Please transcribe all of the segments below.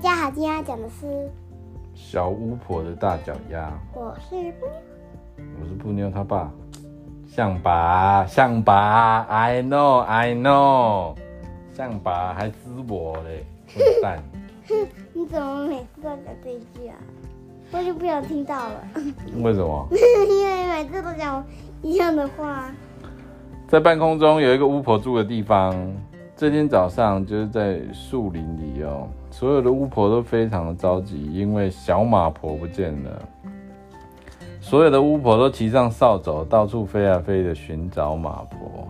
家好，今天要讲的是小巫婆的大脚丫。我是布妞，我是布妞他爸，像拔像拔，I know I know，像拔还滋我嘞，混蛋！你怎么每次都讲这一句啊？我就不想听到了。为什么？因为每次都讲一样的话。在半空中有一个巫婆住的地方。这天早上就是在树林里哦，所有的巫婆都非常的着急，因为小马婆不见了。所有的巫婆都骑上扫帚，到处飞啊飞的寻找马婆。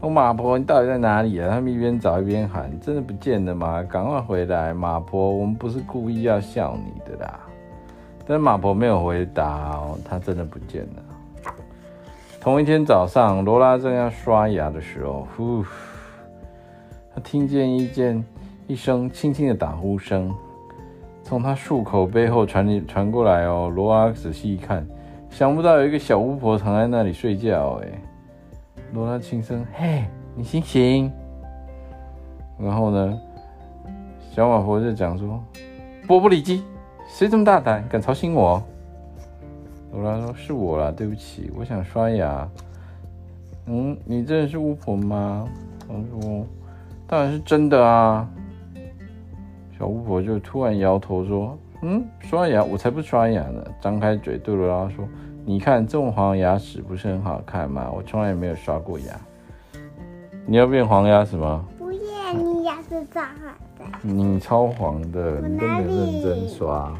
说马婆，你到底在哪里啊？他们一边找一边喊：“真的不见了吗？赶快回来，马婆！我们不是故意要笑你的啦。”但马婆没有回答哦，她真的不见了。同一天早上，罗拉正要刷牙的时候，呼。她听见一件一声轻轻的打呼声，从他漱口背后传传过来哦。罗拉仔细一看，想不到有一个小巫婆躺在那里睡觉。哎，罗拉轻声：“嘿，你醒醒。”然后呢，小马婆就讲说：“波波里基，谁这么大胆，敢吵醒我？”罗拉说：“是我啦，对不起，我想刷牙。”嗯，你真的是巫婆吗？他说。当然是真的啊！小巫婆就突然摇头说：“嗯，刷牙我才不刷牙呢！”张开嘴对罗拉说：“你看这种黄牙齿不是很好看吗？我从来也没有刷过牙。你要变黄牙齿吗？不要，你牙齿超好的。你超黄的，你都没有认真刷。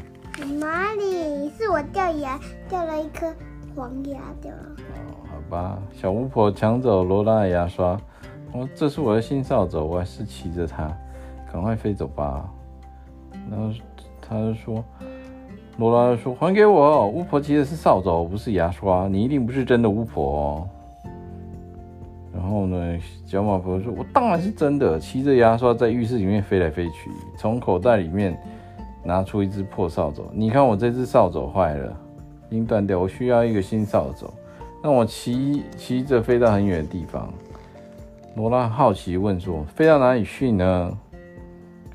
哪里？是我掉牙掉了一颗黄牙掉了。哦，好吧，小巫婆抢走罗拉的牙刷。哦，这是我的新扫帚，我还是骑着它，赶快飞走吧。然后他就说，罗拉说：“还给我，巫婆骑的是扫帚，不是牙刷，你一定不是真的巫婆哦。”然后呢，小马婆说：“我当然是真的，骑着牙刷在浴室里面飞来飞去，从口袋里面拿出一只破扫帚。你看我这只扫帚坏了，已经断掉，我需要一个新扫帚，让我骑骑着飞到很远的地方。”罗拉好奇问说：“飞到哪里去呢？”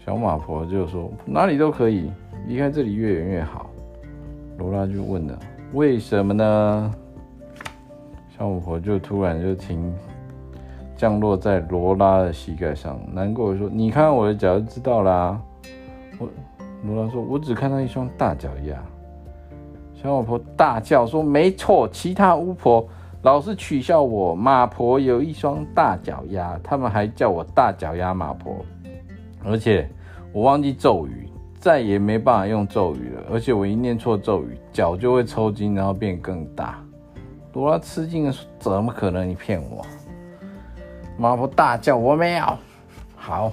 小马婆就说：“哪里都可以，离开这里越远越好。”罗拉就问了：“为什么呢？”小马婆就突然就停，降落在罗拉的膝盖上，难过的说：“你看我的脚就知道啦。”我罗拉说：“我只看到一双大脚丫。”小马婆大叫说：“没错，其他巫婆。”老是取笑我，马婆有一双大脚丫，他们还叫我大脚丫马婆。而且我忘记咒语，再也没办法用咒语了。而且我一念错咒语，脚就会抽筋，然后变更大。罗拉吃惊的说：“怎么可能？你骗我！”马婆大叫：“我没有。”好，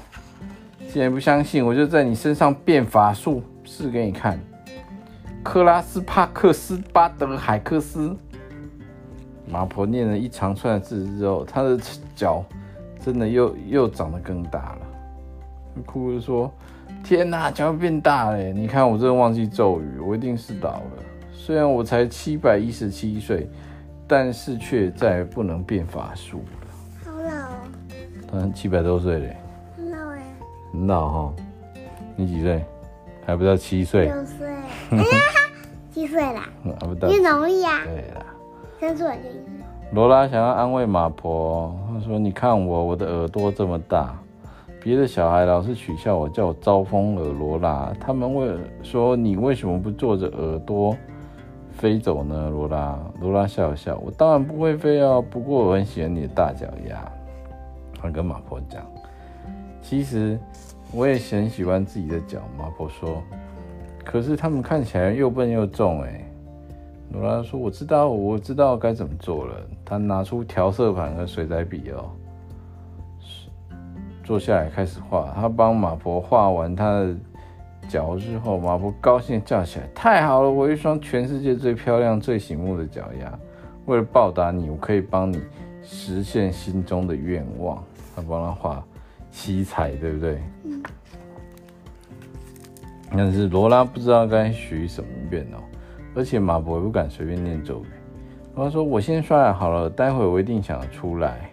既然不相信，我就在你身上变法术，试给你看。克拉斯帕克斯巴德海克斯。马婆念了一长串的字之后，她的脚真的又又长得更大了。哭着说：“天哪，脚变大了！你看我真的忘记咒语，我一定是老了。虽然我才七百一十七岁，但是却再也不能变法术了。”好老哦！他七百多岁嘞。很老哎。很老哈？你几岁？还不到七岁。六岁。哎呀，七岁啦。还不到。你容易啊。对啦三岁。罗拉想要安慰马婆，她说：“你看我，我的耳朵这么大，别的小孩老是取笑我，叫我招风耳罗拉。他们问说，你为什么不坐着耳朵飞走呢？”罗拉，罗拉笑笑：“我当然不会飞啊，不过我很喜欢你的大脚丫。”他跟马婆讲：“其实我也很喜欢自己的脚。”马婆说：“可是他们看起来又笨又重，哎。”罗拉说：“我知道，我知道该怎么做了。”他拿出调色盘和水彩笔哦，坐下来开始画。他帮马婆画完他的脚之后，马婆高兴叫起来：“太好了，我一双全世界最漂亮、最醒目的脚丫！为了报答你，我可以帮你实现心中的愿望。”他帮他画七彩，对不对？嗯。但是罗拉不知道该许什么愿哦。而且马婆也不敢随便念咒语。他说：“我先刷牙好了，待会我一定想出来。”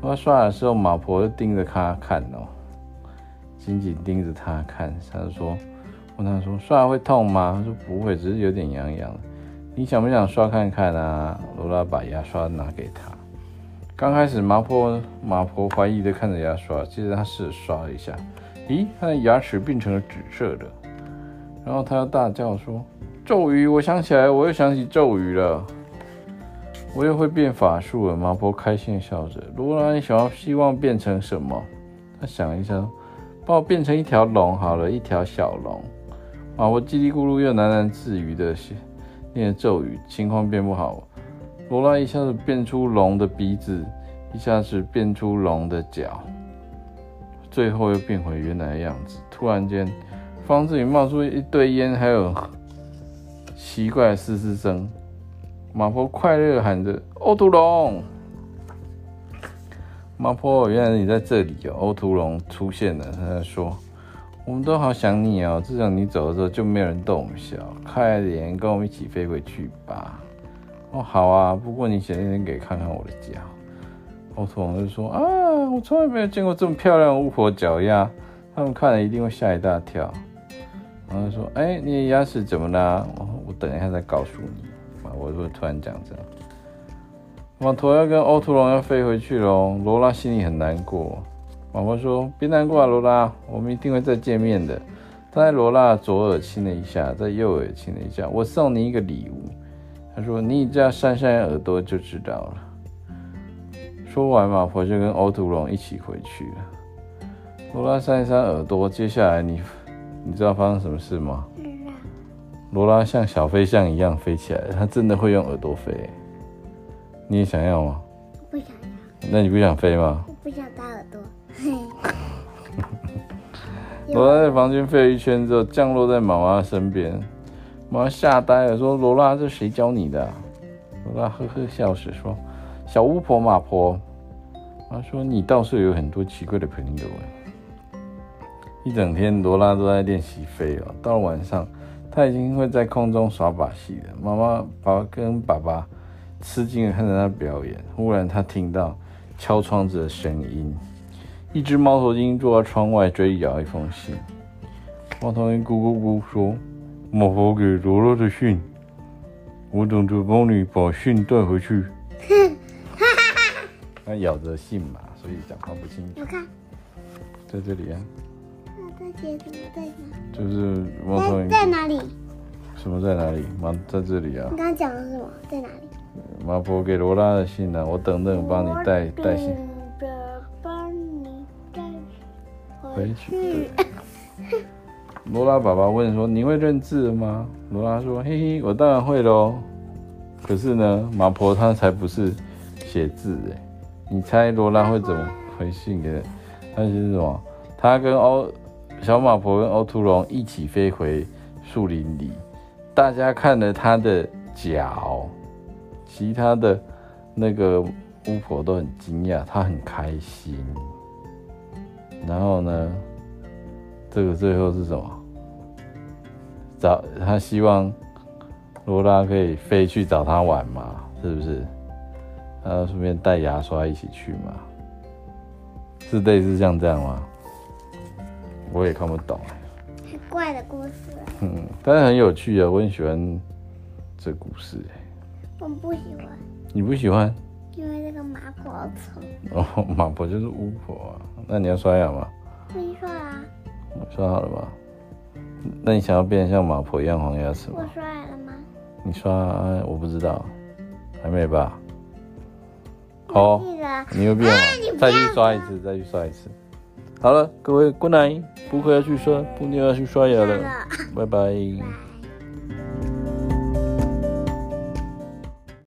他刷牙的时候，马婆就盯着他看哦。紧紧盯着他看。他说：“问他说刷牙会痛吗？”他说：“不会，只是有点痒痒。”你想不想刷看看啊？罗拉把牙刷拿给他。刚开始麻婆麻婆怀疑的看着牙刷，接着他试着刷了一下，咦，他的牙齿变成了紫色的。然后他又大叫说：“咒语！我想起来，我又想起咒语了，我又会变法术了。”麻婆开心笑着。罗拉，你想要希望变成什么？他想一下，把我变成一条龙好了，一条小龙。麻婆叽里咕噜又喃喃自语的念咒语，情况变不好。罗拉一下子变出龙的鼻子，一下子变出龙的脚，最后又变回原来的样子。突然间，房子里冒出一堆烟，还有奇怪的嘶嘶声。马婆快乐喊着：“欧屠龙！”马婆，原来你在这里哦！欧屠龙出现了，他在说。我们都好想你哦！自从你走的时候，就没有人逗我们笑。快点跟我们一起飞回去吧！哦，好啊，不过你先先给看看我的脚。欧图龙就说：“啊，我从来没有见过这么漂亮的巫婆脚丫，他们看了一定会吓一大跳。”然后说：“哎、你的牙齿怎么啦？我我等一下再告诉你。”我就会突然讲这样。马驼要跟欧屠龙要飞回去喽，罗拉心里很难过。妈妈说：“别难过啊，罗拉，我们一定会再见面的。”他在罗拉左耳亲了一下，在右耳亲了一下。我送你一个礼物。他说：“你只要扇扇耳朵就知道了。”说完，马婆就跟欧屠龙一起回去了。罗拉扇一扇耳朵，接下来你你知道发生什么事吗？罗拉像小飞象一样飞起来，它真的会用耳朵飞。你也想要吗？不想要。那你不想飞吗？我不想打耳朵。罗拉在房间飞了一圈之后，降落在妈妈身边。妈妈吓呆了，说：“罗拉，这谁教你的啊？”罗拉呵呵笑着说：“小巫婆马婆。”妈说：“你倒是有很多奇怪的朋友。”一整天，罗拉都在练习飞哦。到了晚上，她已经会在空中耍把戏了。妈妈、爸爸跟爸爸吃惊的看着他表演。忽然，他听到敲窗子的声音。一只猫头鹰坐在窗外追咬一封信。猫头鹰咕咕咕说：“马婆给罗罗的信，我等着帮你把信带回去。”它咬着信嘛，所以讲话不清楚。我看，在这里啊。那在写什么？在哪？就是猫头鹰在哪里？什么在哪里？猫在这里啊。你刚刚讲的是什么？在哪里？马婆给罗拉的信呢、啊？我等等帮你带带信。回去。罗拉爸爸问说：“你会认字吗？”罗拉说：“嘿嘿，我当然会喽。可是呢，马婆她才不是写字哎，你猜罗拉会怎么回信给他？他是什么？他跟欧小马婆跟欧图龙一起飞回树林里，大家看了他的脚，其他的那个巫婆都很惊讶，她很开心。”然后呢，这个最后是什么？找他希望罗拉可以飞去找他玩嘛，是不是？然后顺便带牙刷一起去嘛，是类似像这样吗？我也看不懂。很怪的故事。嗯，但是很有趣啊，我很喜欢这故事。我不喜欢。你不喜欢？因为那个麻婆好丑。哦，麻婆就是巫婆啊。那你要刷牙吗？没刷啊。刷好了吧？那你想要变成像麻婆一样黄牙齿吗？我刷了吗？你刷，我不知道，还没吧？好，你又变了，再去刷一次，再去刷一次。好了，各位，Good night，不会要去刷，不你要去刷牙了，拜拜。